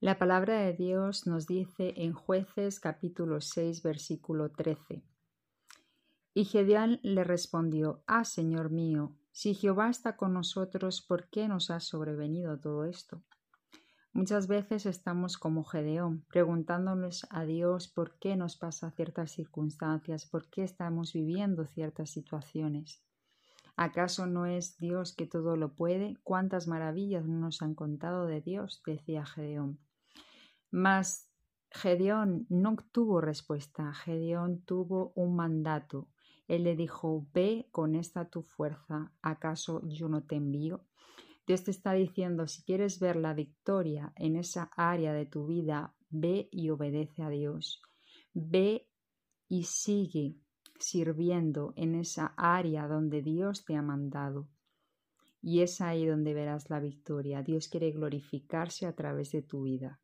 La palabra de Dios nos dice en jueces capítulo 6 versículo 13. Y Gedeón le respondió, Ah, Señor mío, si Jehová está con nosotros, ¿por qué nos ha sobrevenido todo esto? Muchas veces estamos como Gedeón, preguntándonos a Dios por qué nos pasa ciertas circunstancias, por qué estamos viviendo ciertas situaciones. ¿Acaso no es Dios que todo lo puede? ¿Cuántas maravillas nos han contado de Dios? decía Gedeón. Mas Gedeón no tuvo respuesta. Gedeón tuvo un mandato. Él le dijo, ve con esta tu fuerza. ¿Acaso yo no te envío? Dios te está diciendo, si quieres ver la victoria en esa área de tu vida, ve y obedece a Dios. Ve y sigue sirviendo en esa área donde Dios te ha mandado. Y es ahí donde verás la victoria. Dios quiere glorificarse a través de tu vida.